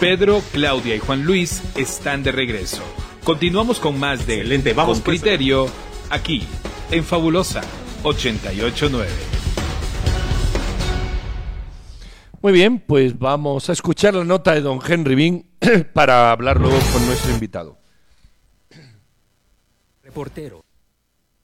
Pedro, Claudia y Juan Luis están de regreso. Continuamos con más de Excelente, vamos, Con pues. Criterio aquí en Fabulosa 889. Muy bien, pues vamos a escuchar la nota de don Henry Bean para hablar luego con nuestro invitado. Reportero.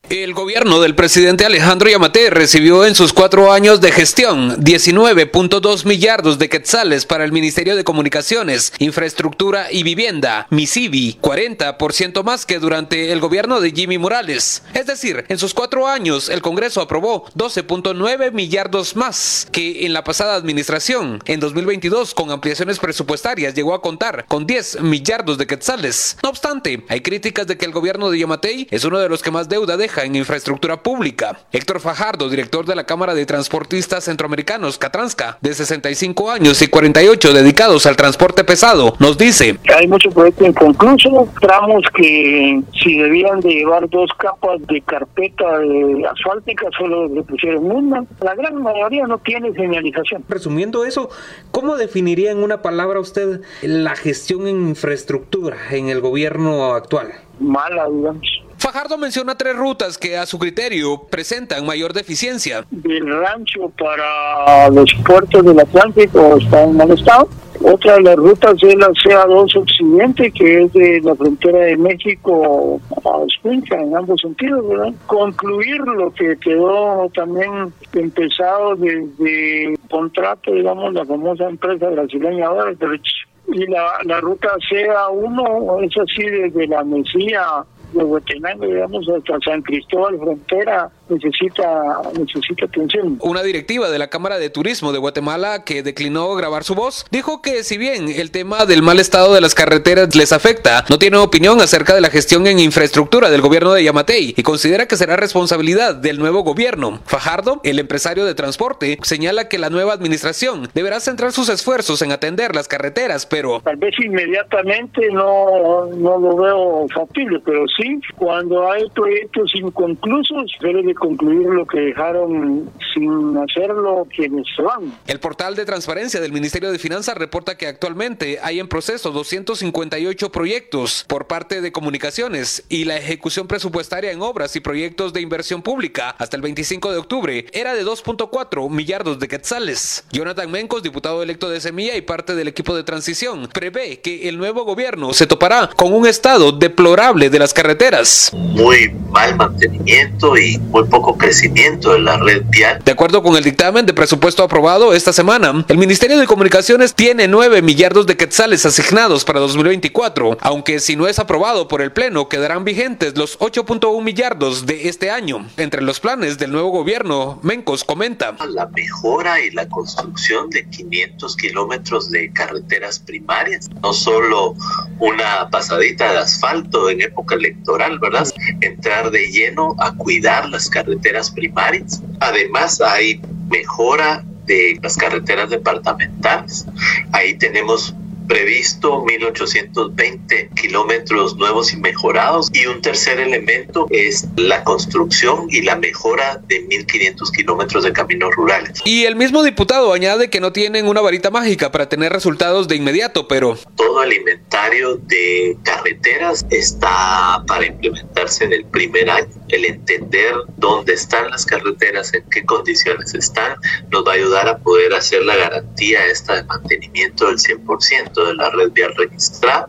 El gobierno del presidente Alejandro Yamatei recibió en sus cuatro años de gestión 19.2 millardos de quetzales para el Ministerio de Comunicaciones, Infraestructura y Vivienda, MISIVI, 40% más que durante el gobierno de Jimmy Morales. Es decir, en sus cuatro años el Congreso aprobó 12.9 millardos más que en la pasada administración. En 2022, con ampliaciones presupuestarias, llegó a contar con 10 millardos de quetzales. No obstante, hay críticas de que el gobierno de Yamatei es uno de los que más deuda deja en infraestructura pública. Héctor Fajardo, director de la Cámara de Transportistas Centroamericanos, Catranska, de 65 años y 48 dedicados al transporte pesado, nos dice. Hay muchos proyectos inconclusos, tramos que si debían de llevar dos capas de carpeta de asfáltica solo le pusieron una. La gran mayoría no tiene señalización. Resumiendo eso, ¿cómo definiría en una palabra usted la gestión en infraestructura en el gobierno actual? Mala, digamos. Fajardo menciona tres rutas que a su criterio presentan mayor deficiencia. Del rancho para los puertos del Atlántico está en mal estado. Otra de las rutas es la CA2 Occidente, que es de la frontera de México a Escuinca, en ambos sentidos, ¿verdad? Concluir lo que quedó también empezado desde contrato, digamos, la famosa empresa brasileña Odebrecht. Y la, la ruta CA1 es así desde la Mesía de Huetenango, digamos, hasta San Cristóbal, frontera, necesita, necesita atención. Una directiva de la Cámara de Turismo de Guatemala que declinó grabar su voz dijo que si bien el tema del mal estado de las carreteras les afecta, no tiene opinión acerca de la gestión en infraestructura del gobierno de Yamatei y considera que será responsabilidad del nuevo gobierno. Fajardo, el empresario de transporte, señala que la nueva administración deberá centrar sus esfuerzos en atender las carreteras, pero Tal vez inmediatamente no, no lo veo factible, pero sí, cuando hay proyectos inconclusos, debe de concluir lo que dejaron sin hacerlo quienes se van. El portal de transparencia del Ministerio de Finanzas reporta que actualmente hay en proceso 258 proyectos por parte de comunicaciones y la ejecución presupuestaria en obras y proyectos de inversión pública hasta el 25 de octubre era de 2.4 millardos de quetzales. Jonathan Mencos, diputado electo de Semilla y parte del equipo de transición, prevé que el nuevo gobierno se topará con un estado deplorable de las carreteras. muy mal mantenimiento y muy poco crecimiento de la red vial. De acuerdo con el dictamen de presupuesto aprobado esta semana, el Ministerio de Comunicaciones tiene 9 millardos de quetzales asignados para 2024, aunque si no es aprobado por el Pleno quedarán vigentes los 8.1 millardos de este año. Entre los planes del nuevo gobierno, Mencos comenta. La mejora y la construcción de 500 kilómetros de carreteras primarias, no solo una pasadita de asfalto en época electoral, ¿verdad? Entrar de lleno a cuidar las carreteras primarias. Además, hay mejora de las carreteras departamentales. Ahí tenemos previsto 1820 kilómetros nuevos y mejorados y un tercer elemento es la construcción y la mejora de 1500 kilómetros de caminos rurales. Y el mismo diputado añade que no tienen una varita mágica para tener resultados de inmediato, pero Todo el inventario de carreteras está para implementarse en el primer año. El entender dónde están las carreteras, en qué condiciones están, nos va a ayudar a poder hacer la garantía esta de mantenimiento del 100% de la red vial registrada.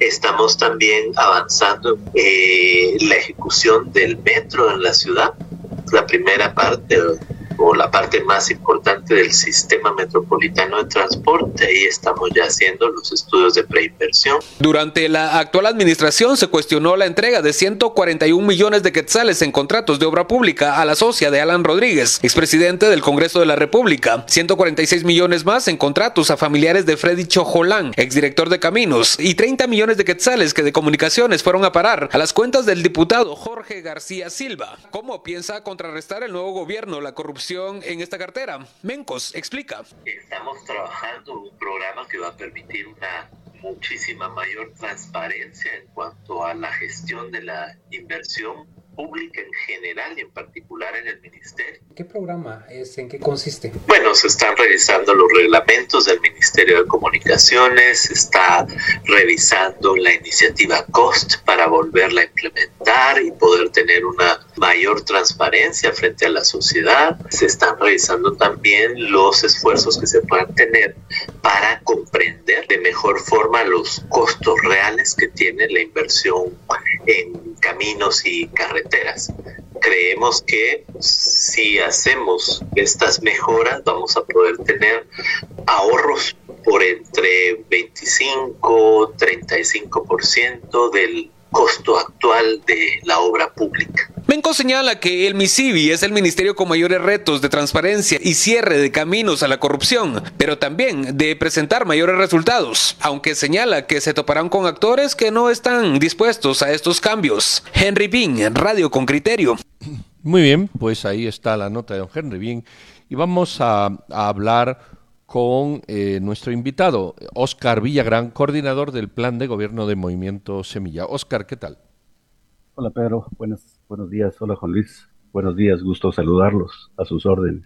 Estamos también avanzando eh, la ejecución del metro en la ciudad. La primera parte la parte más importante del sistema metropolitano de transporte. Ahí estamos ya haciendo los estudios de preinversión. Durante la actual administración se cuestionó la entrega de 141 millones de quetzales en contratos de obra pública a la socia de Alan Rodríguez, expresidente del Congreso de la República. 146 millones más en contratos a familiares de Freddy Chojolán, exdirector de Caminos, y 30 millones de quetzales que de comunicaciones fueron a parar a las cuentas del diputado Jorge García Silva. ¿Cómo piensa contrarrestar el nuevo gobierno la corrupción en esta cartera? Mencos explica. Estamos trabajando un programa que va a permitir una muchísima mayor transparencia en cuanto a la gestión de la inversión pública en general y en particular en el ministerio. ¿Qué programa es? ¿En qué consiste? Bueno, se están revisando los reglamentos del Ministerio de Comunicaciones, se está revisando la iniciativa COST para volverla a implementar y poder tener una mayor transparencia frente a la sociedad. Se están revisando también los esfuerzos que se puedan tener para comprender de mejor forma los costos reales que tiene la inversión en caminos y carreteras. Creemos que si hacemos estas mejoras vamos a poder tener ahorros por entre 25 35% del costo actual de la obra pública. Menco señala que el MISIBI es el ministerio con mayores retos de transparencia y cierre de caminos a la corrupción, pero también de presentar mayores resultados, aunque señala que se toparán con actores que no están dispuestos a estos cambios. Henry Bean, Radio con Criterio. Muy bien, pues ahí está la nota de don Henry Bean y vamos a, a hablar con eh, nuestro invitado, Óscar Villagrán, coordinador del Plan de Gobierno de Movimiento Semilla. Óscar, ¿qué tal? Hola Pedro, buenos, buenos días. Hola Juan Luis, buenos días, gusto saludarlos a sus órdenes.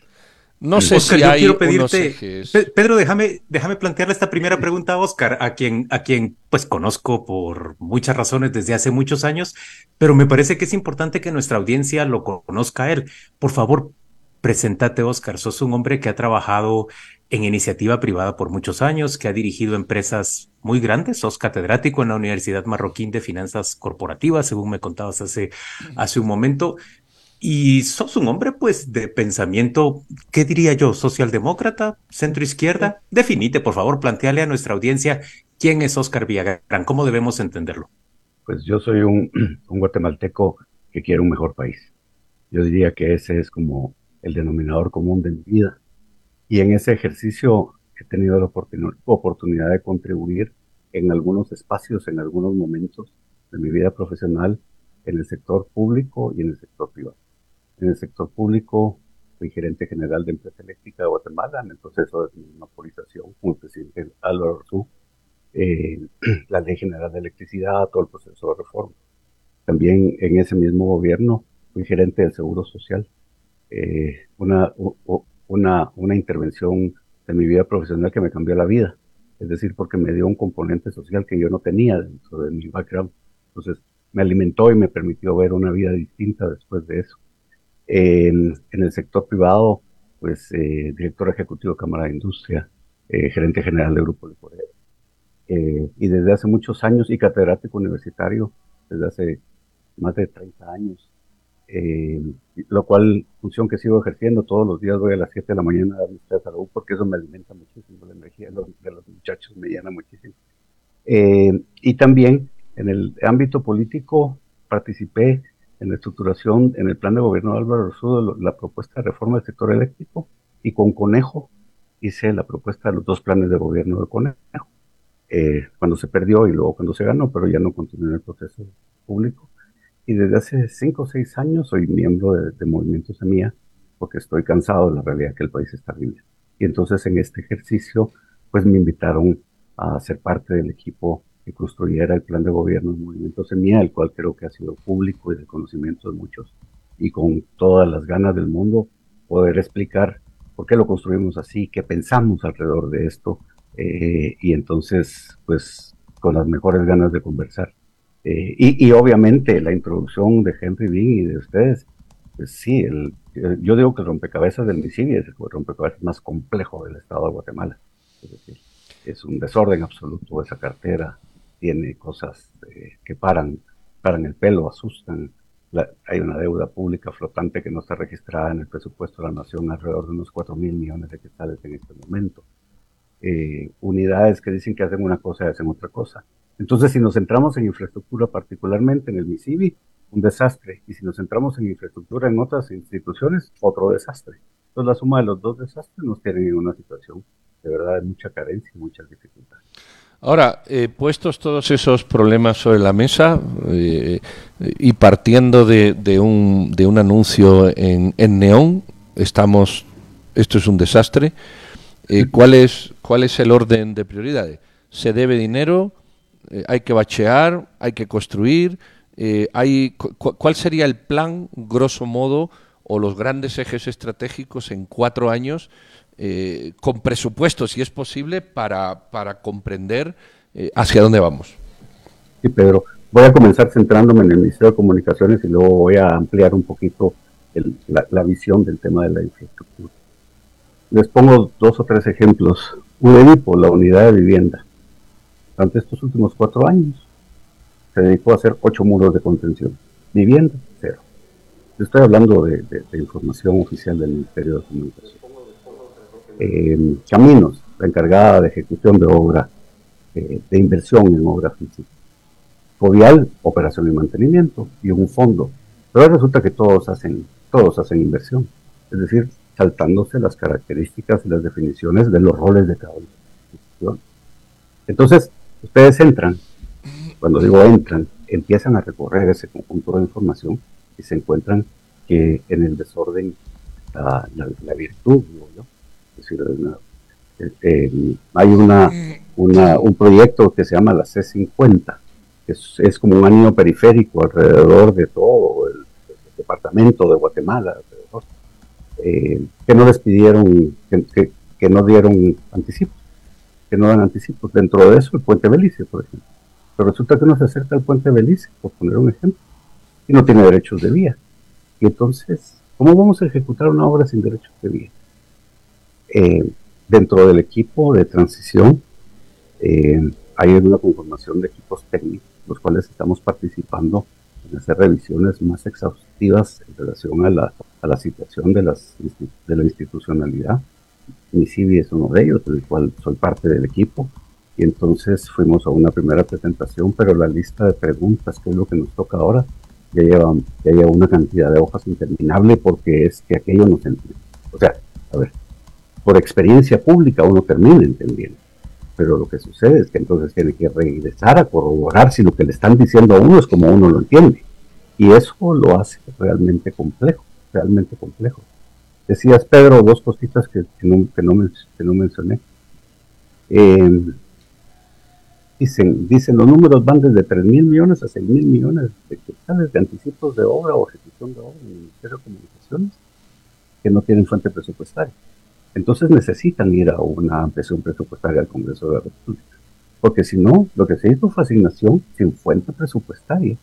No sé Oscar, si yo hay quiero pedirte, Pedro, déjame, déjame plantearle esta primera pregunta a Oscar, a quien, a quien pues conozco por muchas razones desde hace muchos años, pero me parece que es importante que nuestra audiencia lo conozca a él. Por favor, presentate, Oscar. Sos un hombre que ha trabajado en iniciativa privada por muchos años, que ha dirigido empresas muy grandes, sos catedrático en la Universidad Marroquín de Finanzas Corporativas, según me contabas hace, hace un momento, y sos un hombre pues de pensamiento, ¿qué diría yo? ¿Socialdemócrata? ¿Centro izquierda? Definite, por favor, planteale a nuestra audiencia quién es Oscar Villagrán, cómo debemos entenderlo. Pues yo soy un, un guatemalteco que quiere un mejor país. Yo diría que ese es como el denominador común de mi vida y en ese ejercicio he tenido la oportunidad de contribuir en algunos espacios, en algunos momentos de mi vida profesional, en el sector público y en el sector privado. En el sector público fui gerente general de Empresa Eléctrica de Guatemala en el proceso de monopolización como presidente Álvaro Arzú, eh, la Ley General de Electricidad, todo el proceso de reforma. También en ese mismo gobierno fui gerente del Seguro Social. Eh, una, una, una intervención de mi vida profesional que me cambió la vida. Es decir, porque me dio un componente social que yo no tenía dentro de mi background. Entonces, me alimentó y me permitió ver una vida distinta después de eso. En, en el sector privado, pues, eh, director ejecutivo de Cámara de Industria, eh, gerente general del Grupo de Corea. Eh, y desde hace muchos años, y catedrático universitario, desde hace más de 30 años, eh, lo cual función que sigo ejerciendo todos los días voy a las 7 de la mañana a dar mis salud porque eso me alimenta muchísimo, la energía de los, de los muchachos me llena muchísimo. Eh, y también en el ámbito político participé en la estructuración, en el plan de gobierno de Álvaro Rosudo, la propuesta de reforma del sector eléctrico y con Conejo hice la propuesta de los dos planes de gobierno de Conejo. Eh, cuando se perdió y luego cuando se ganó, pero ya no continué en el proceso público y desde hace cinco o seis años soy miembro de, Movimiento Semilla porque estoy cansado de la realidad que el país está viviendo. Y entonces en este ejercicio, pues me invitaron a ser parte del equipo que construyera el plan de gobierno del Movimiento Semilla, el cual creo que ha sido público y de conocimiento de muchos, y con todas las ganas del mundo poder explicar por qué lo construimos así, qué pensamos alrededor de esto, eh, y entonces, pues, con las mejores ganas de conversar. Eh, y, obviamente la introducción de Henry Bean y de ustedes, pues sí, el, yo digo que el rompecabezas del MISIBI es el rompecabezas más complejo del Estado de Guatemala. Es decir, es un desorden absoluto esa cartera, tiene cosas eh, que paran, paran el pelo, asustan. hay una deuda pública flotante que no está registrada en el presupuesto de la nación alrededor de unos 4 mil millones de quetzales en este momento. Eh, unidades que dicen que hacen una cosa y hacen otra cosa. Entonces, si nos centramos en infraestructura, particularmente en el MISIBI, un desastre. Y si nos centramos en infraestructura en otras instituciones, otro desastre. Entonces, la suma de los dos desastres nos tiene en una situación de verdad de mucha carencia y muchas dificultades. Ahora, eh, puestos todos esos problemas sobre la mesa eh, y partiendo de, de, un, de un anuncio en, en Neón, estamos, esto es un desastre. Eh, ¿cuál, es, ¿Cuál es el orden de prioridades? ¿Se debe dinero? Eh, hay que bachear, hay que construir. eh, hay, ¿cuál sería el plan, grosso modo, o los grandes ejes estratégicos en cuatro años, eh, con presupuesto, si es posible, para, para comprender hacia dónde vamos? Sí, Pedro. Voy a comenzar centrándome en el Ministerio de Comunicaciones y luego voy a ampliar un poquito la, visión del tema de la infraestructura. Les pongo dos o tres ejemplos. UDEVIPO, la unidad de vivienda. Durante estos últimos cuatro años se dedicó a hacer ocho muros de contención. Vivienda, cero. Estoy hablando de, información oficial del Ministerio de Comunicación. Eh, caminos, la encargada de ejecución de obra, eh, de inversión en obra física. Covial, operación y mantenimiento, y un fondo. Pero resulta que todos hacen, todos hacen inversión. Es decir, saltándose las características y las definiciones de los roles de cada institución. Entonces, ustedes entran, cuando digo entran, empiezan a recorrer ese conjunto de información y se encuentran que en el desorden está la, virtud, ¿no? Es decir, eh, hay una, una, un proyecto que se llama la C50, que es, como un anillo periférico alrededor de todo el, departamento de Guatemala, eh, que no les pidieron, que, que, no dieron anticipos, que no dan anticipos. Dentro de eso, el puente Belice, por ejemplo. Pero resulta que uno se acerca al puente Belice, por poner un ejemplo, y no tiene derechos de vía. Y entonces, ¿cómo vamos a ejecutar una obra sin derechos de vía? Eh, dentro del equipo de transición eh, hay una conformación de equipos técnicos, los cuales estamos participando en hacer revisiones más exhaustivas en relación a la, a la situación de, las, de la institucionalidad. Mi CIVI es uno de ellos, del cual soy parte del equipo. Y entonces fuimos a una primera presentación, pero la lista de preguntas, que es lo que nos toca ahora, ya lleva, ya lleva una cantidad de hojas interminable porque es que aquello no se entiende. O sea, a ver, por experiencia pública uno termina entendiendo. Pero lo que sucede es que entonces tiene que regresar a corroborar si lo que le están diciendo a uno es como uno lo entiende. Y eso lo hace realmente complejo, realmente complejo. Decías, Pedro, dos cositas que, no, que, no, que no mencioné. Eh, Dicen, dicen los números van desde 3 mil millones a 6 mil millones de quetzales de anticipos de obra o ejecución de obra en el Ministerio de Comunicaciones que no tienen fuente presupuestaria. Entonces necesitan ir a una ampliación presupuestaria al Congreso de la República. Porque si no, lo que se hizo fue asignación sin fuente presupuestaria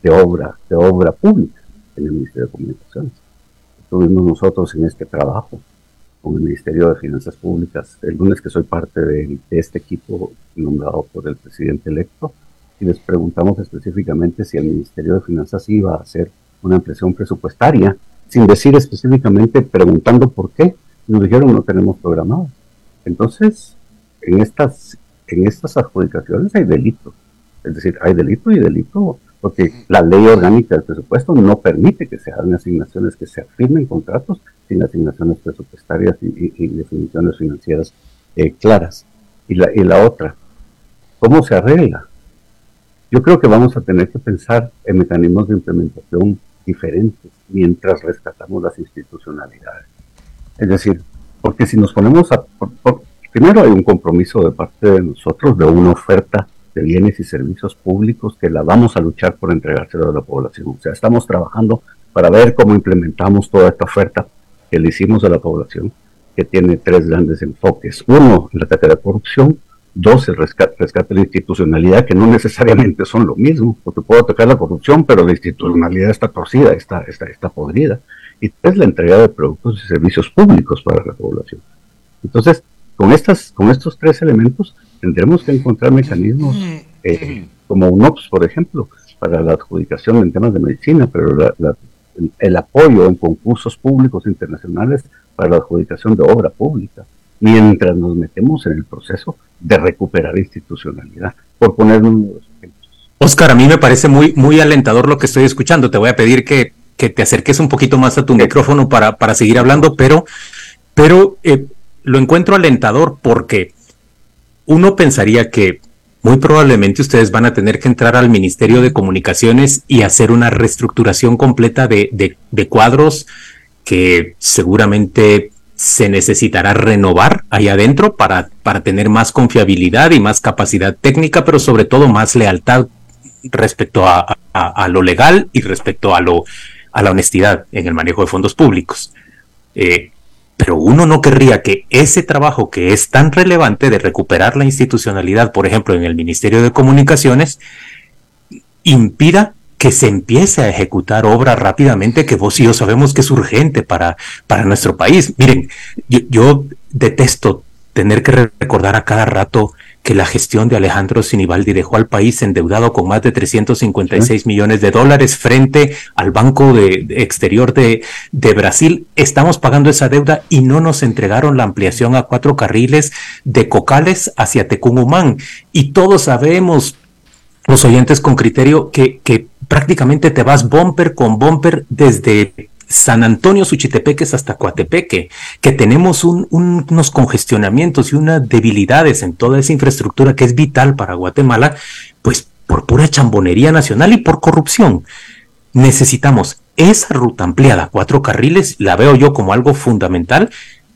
de obra, de obra pública en el Ministerio de Comunicaciones. Estuvimos nosotros en este trabajo con el Ministerio de Finanzas Públicas. El lunes que soy parte de, este equipo nombrado por el presidente electo y les preguntamos específicamente si el Ministerio de Finanzas iba a hacer una ampliación presupuestaria sin decir específicamente preguntando por qué. Nos dijeron no tenemos programado entonces en estas en estas adjudicaciones hay delito. Es decir hay delito y delito porque la ley orgánica del presupuesto no permite que se hagan asignaciones, que se firmen contratos sin asignaciones presupuestarias y, definiciones financieras eh, claras. Y la, y la otra, ¿cómo se arregla? Yo creo que vamos a tener que pensar en mecanismos de implementación diferentes mientras rescatamos las institucionalidades. Es decir, porque si nos ponemos a... primero hay un compromiso de parte de nosotros de una oferta de bienes y servicios públicos que la vamos a luchar por entregárselo a la población. O sea, estamos trabajando para ver cómo implementamos toda esta oferta que le hicimos a la población, que tiene tres grandes enfoques. Uno, el ataque a la corrupción. Dos, el rescate, rescate de la institucionalidad, que no necesariamente son lo mismo, porque puedo atacar la corrupción, pero la institucionalidad está torcida, está, está, está podrida. Y tres, la entrega de productos y servicios públicos para la población. Entonces, con, estas, con estos tres elementos, tendremos que encontrar mecanismos eh, como UNOPS, por ejemplo, para la adjudicación en temas de medicina, pero el, apoyo en concursos públicos internacionales para la adjudicación de obra pública, mientras nos metemos en el proceso de recuperar institucionalidad, por poner uno de los ejemplos. Oscar, a mí me parece muy, muy alentador lo que estoy escuchando. Te voy a pedir que, que te acerques un poquito más a tu micrófono para, para seguir hablando, pero, pero eh, lo encuentro alentador porque uno pensaría que muy probablemente ustedes van a tener que entrar al Ministerio de Comunicaciones y hacer una reestructuración completa de, cuadros que seguramente se necesitará renovar ahí adentro para, para tener más confiabilidad y más capacidad técnica, pero sobre todo más lealtad respecto a, lo legal y respecto a, lo, a la honestidad en el manejo de fondos públicos. Eh, pero uno no querría que ese trabajo que es tan relevante de recuperar la institucionalidad, por ejemplo, en el Ministerio de Comunicaciones, impida que se empiece a ejecutar obra rápidamente que vos y yo sabemos que es urgente para, para nuestro país. Miren, yo detesto tener que recordar a cada rato que la gestión de Alejandro Sinibaldi dejó al país endeudado con más de 356 millones de dólares frente al Banco de, Exterior de, de, Brasil. Estamos pagando esa deuda y no nos entregaron la ampliación a cuatro carriles de Cocales hacia Tecumumán. Y todos sabemos, los oyentes con criterio, que, que prácticamente te vas bumper con bumper desde San Antonio, Suchitepeques hasta Coatepeque, que tenemos unos congestionamientos y unas debilidades en toda esa infraestructura que es vital para Guatemala, pues por pura chambonería nacional y por corrupción. Necesitamos esa ruta ampliada, cuatro carriles, la veo yo como algo fundamental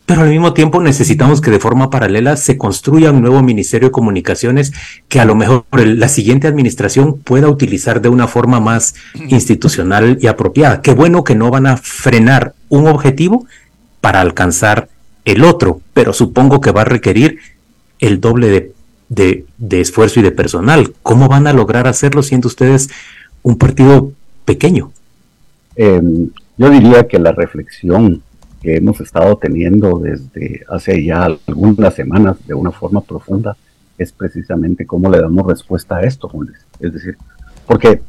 pero al mismo tiempo necesitamos que de forma paralela se construya un nuevo Ministerio de Comunicaciones que a lo mejor la siguiente administración pueda utilizar de una forma más institucional y apropiada. Qué bueno que no van a frenar un objetivo para alcanzar el otro, pero supongo que va a requerir el doble de, esfuerzo y de personal. ¿Cómo van a lograr hacerlo siendo ustedes un partido pequeño? Em, yo diría que la reflexión que hemos estado teniendo desde hace ya algunas semanas de una forma profunda es precisamente cómo le damos respuesta a esto. Es decir, porque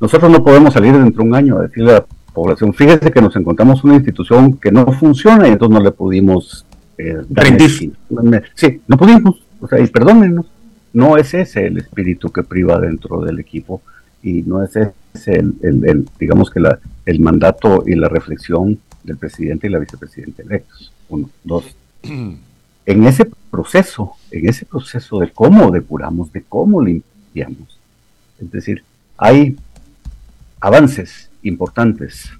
nosotros no podemos salir dentro de un año a decirle a la población, fíjese que nos encontramos una institución que no funciona y entonces no le pudimos eh, rendir. Sí, no pudimos, o sea, y perdónenos, no es ese el espíritu que priva dentro del equipo y no es ese el, el digamos que la, el mandato y la reflexión del presidente y la vicepresidenta electos. Uno, dos. En ese proceso, en ese proceso de cómo depuramos, de cómo limpiamos, es decir, hay avances importantes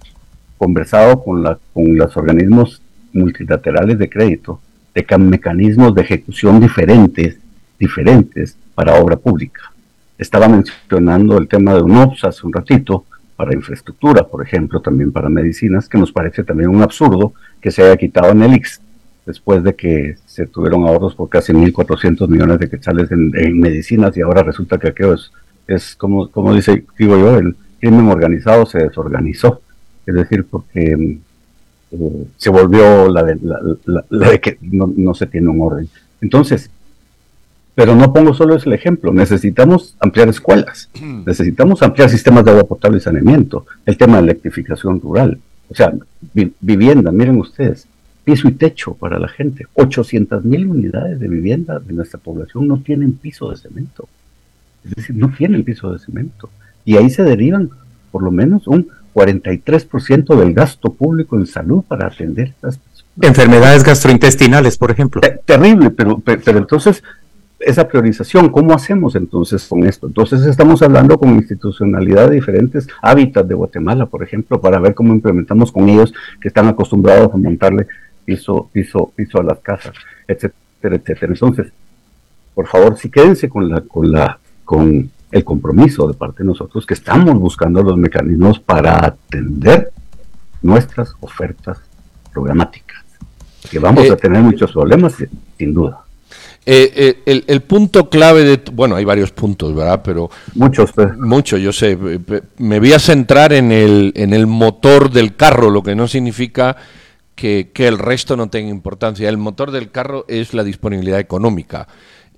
conversado con, la, con los organismos multilaterales de crédito, de mecanismos de ejecución diferentes, diferentes para obra pública. Estaba mencionando el tema de UNOPS hace un ratito, para infraestructura, por ejemplo, también para medicinas, que nos parece también un absurdo que se haya quitado en el IX después de que se tuvieron ahorros por casi 1.400 millones de quetzales en, medicinas y ahora resulta que aquello es, es como, como dice, digo yo, el crimen organizado se desorganizó, es decir, porque eh, se volvió la de, la, de que no, no se tiene un orden. Entonces, pero no pongo solo ese ejemplo, necesitamos ampliar escuelas, necesitamos ampliar sistemas de agua potable y saneamiento, el tema de electrificación rural, o sea, vivienda, miren ustedes, piso y techo para la gente, 800 mil unidades de vivienda de nuestra población no tienen piso de cemento, es decir, no tienen piso de cemento, y ahí se derivan por lo menos un 43% del gasto público en salud para atender estas personas. Enfermedades gastrointestinales, por ejemplo. terrible, pero, pero entonces esa priorización. ¿Cómo hacemos entonces con esto? Entonces estamos hablando con institucionalidad de diferentes hábitats de Guatemala, por ejemplo, para ver cómo implementamos con ellos que están acostumbrados a montarle piso, piso, piso a las casas, etcétera, etcétera. Entonces, por favor, sí quédense con la, con la, con el compromiso de parte de nosotros que estamos buscando los mecanismos para atender nuestras ofertas programáticas. Que vamos a eh, tener muchos problemas, sin duda. Eh, eh, el, punto clave de... Bueno, hay varios puntos, ¿verdad? Pero... Muchos. Muchos, yo sé. Me voy a centrar en el, en el motor del carro, lo que no significa que, el resto no tenga importancia. El motor del carro es la disponibilidad económica.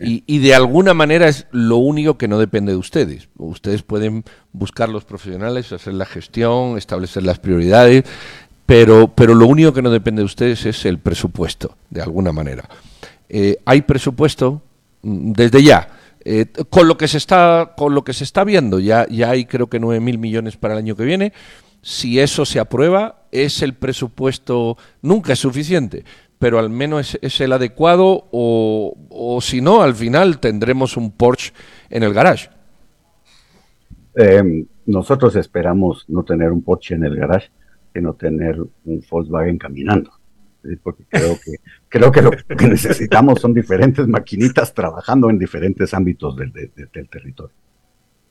Y, y, de alguna manera es lo único que no depende de ustedes. Ustedes pueden buscar los profesionales, hacer la gestión, establecer las prioridades, pero, pero lo único que no depende de ustedes es el presupuesto, de alguna manera. Eh, hay presupuesto mm, desde ya. Eh, con lo que se está con lo que se está viendo ya ya hay creo que 9 mil millones para el año que viene. Si eso se aprueba es el presupuesto nunca es suficiente pero al menos es, el adecuado o, o, si no al final tendremos un Porsche en el garage. Em, nosotros esperamos no tener un Porsche en el garage sino tener un Volkswagen caminando porque creo que, creo que lo que necesitamos son diferentes maquinitas trabajando en diferentes ámbitos del, del, territorio.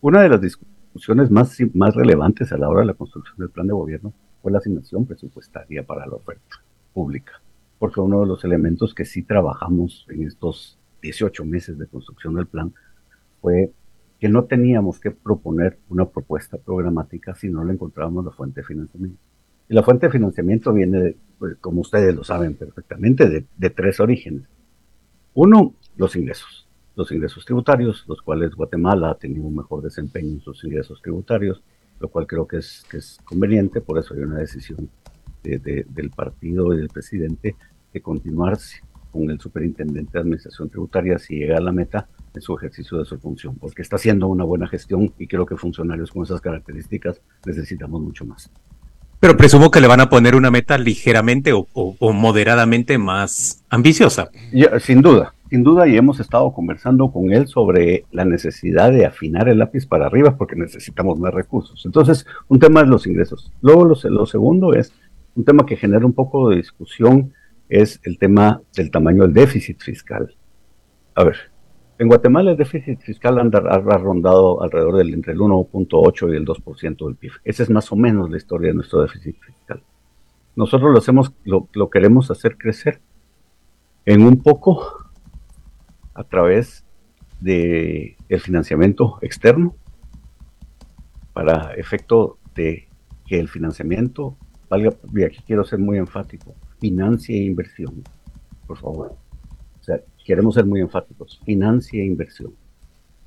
Una de las discusiones más, más relevantes a la hora de la construcción del plan de gobierno fue la asignación presupuestaria para la oferta pública, porque uno de los elementos que sí trabajamos en estos 18 meses de construcción del plan fue que no teníamos que proponer una propuesta programática si no le encontrábamos la fuente de financiamiento. Y la fuente de financiamiento viene, pues, como ustedes lo saben perfectamente, de, tres orígenes. Uno, los ingresos. Los ingresos tributarios, los cuales Guatemala ha tenido un mejor desempeño en sus ingresos tributarios, lo cual creo que es, que es conveniente, por eso hay una decisión de, de, del partido y del presidente de continuar con el superintendente de administración tributaria si llega a la meta en su ejercicio de su función, porque está haciendo una buena gestión y creo que funcionarios con esas características necesitamos mucho más. Pero presumo que le van a poner una meta ligeramente o, moderadamente más ambiciosa. Sin duda, sin duda, y hemos estado conversando con él sobre la necesidad de afinar el lápiz para arriba porque necesitamos más recursos. Entonces, un tema es los ingresos. Luego, lo, lo segundo es un tema que genera un poco de discusión, es el tema del tamaño del déficit fiscal. A ver, en Guatemala el déficit fiscal anda, ha rondado alrededor del entre el 1.8 y el 2% del PIB. Esa es más o menos la historia de nuestro déficit fiscal. Nosotros lo hacemos, lo, lo queremos hacer crecer en un poco a través de financiamiento externo para efecto de que el financiamiento valga, y aquí quiero ser muy enfático, financia e inversión, por favor. Queremos ser muy enfáticos, financia e inversión.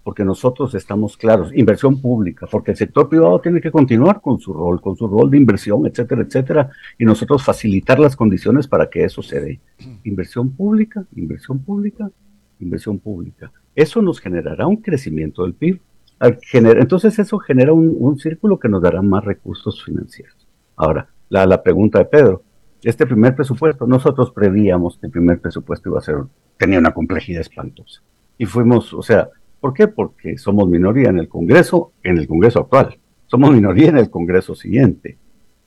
Porque nosotros estamos claros, inversión pública, porque el sector privado tiene que continuar con su rol, con su rol de inversión, etcétera, etcétera, y nosotros facilitar las condiciones para que eso se dé. Inversión pública, inversión pública, inversión pública. Eso nos generará un crecimiento del PIB. Entonces eso genera un, círculo que nos dará más recursos financieros. Ahora, la, pregunta de Pedro, este primer presupuesto, nosotros prevíamos que el primer presupuesto iba a ser, tenía una complejidad espantosa. Y fuimos, o sea, ¿por qué? Porque somos minoría en el Congreso, en el Congreso actual. Somos minoría en el Congreso siguiente.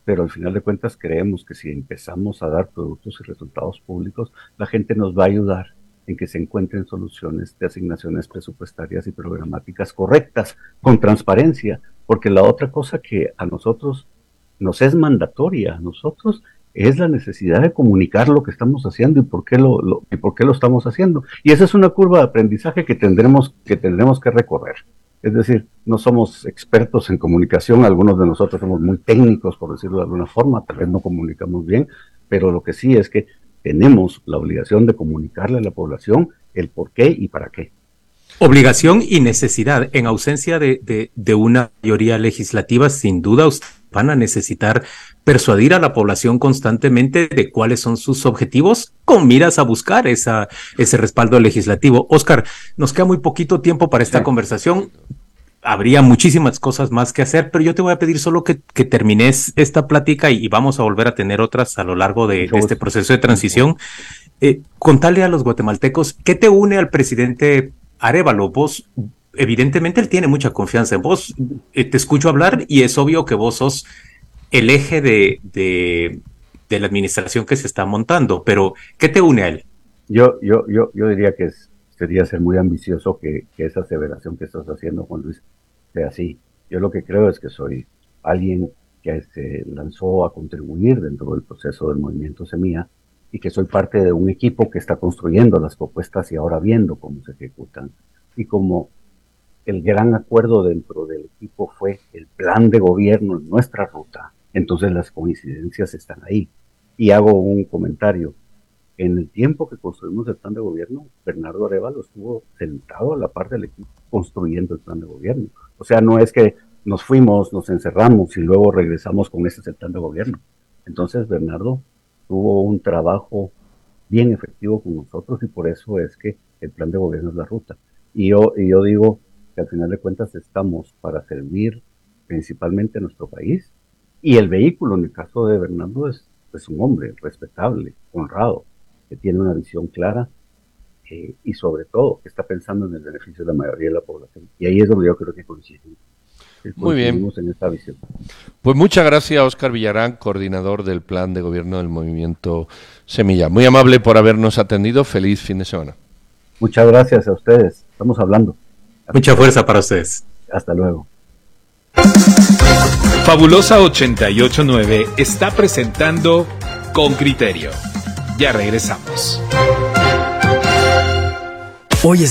Pero al final de cuentas creemos que si empezamos a dar productos y resultados públicos, la gente nos va a ayudar en que se encuentren soluciones de asignaciones presupuestarias y programáticas correctas, con transparencia, porque la otra cosa que a nosotros nos es mandatoria, a nosotros es la necesidad de comunicar lo que estamos haciendo y por qué lo, y por qué lo estamos haciendo. Y esa es una curva de aprendizaje que tendremos, que tendremos que recorrer. Es decir, no somos expertos en comunicación, algunos de nosotros somos muy técnicos, por decirlo de alguna forma, tal vez no comunicamos bien, pero lo que sí es que tenemos la obligación de comunicarle a la población el por qué y para qué. Obligación y necesidad. En ausencia de, de, de una mayoría legislativa, sin duda van a necesitar persuadir a la población constantemente de cuáles son sus objetivos con miras a buscar esa, ese respaldo legislativo. Oscar, nos queda muy poquito tiempo para esta sí. conversación habría muchísimas cosas más que hacer, pero yo te voy a pedir solo que, que termines esta plática y, y, vamos a volver a tener otras a lo largo de, de este proceso de transición. Eh, contale a los guatemaltecos, ¿qué te une al presidente Arevalo? Vos, evidentemente, él tiene mucha confianza en vos. Eh, te escucho hablar y es obvio que vos sos el eje de, de, la administración que se está montando, pero ¿qué te une a él? Yo, yo, yo, yo diría que sería ser muy ambicioso que, que, esa aseveración que estás haciendo, Juan Luis, sea así. Yo lo que creo es que soy alguien que se lanzó a contribuir dentro del proceso del movimiento Semilla y que soy parte de un equipo que está construyendo las propuestas y ahora viendo cómo se ejecutan. Y como el gran acuerdo dentro del equipo fue el plan de gobierno en nuestra ruta, entonces las coincidencias están ahí. Y hago un comentario en el tiempo que construimos el plan de gobierno, Bernardo Arevalo estuvo sentado a la par del equipo construyendo el plan de gobierno. O sea, no es que nos fuimos, nos encerramos y luego regresamos con ese plan de gobierno. Entonces, Bernardo tuvo un trabajo bien efectivo con nosotros y por eso es que el plan de gobierno es la ruta. Y yo, y yo digo que al final de cuentas estamos para servir principalmente a nuestro país y el vehículo, en el caso de Bernardo, es, un hombre respetable, honrado, que tiene una visión clara eh, y sobre todo que está pensando en el beneficio de la mayoría de la población. Y ahí es donde yo creo que coincidimos. Muy bien. En esta visión. Pues muchas gracias, Oscar Villarán, coordinador del plan de gobierno del movimiento Semilla. Muy amable por habernos atendido. Feliz fin de semana. Muchas gracias a ustedes. Estamos hablando. Mucha fuerza para ustedes. Hasta luego. Fabulosa 889 está presentando Con Criterio. Ya regresamos. Hoy es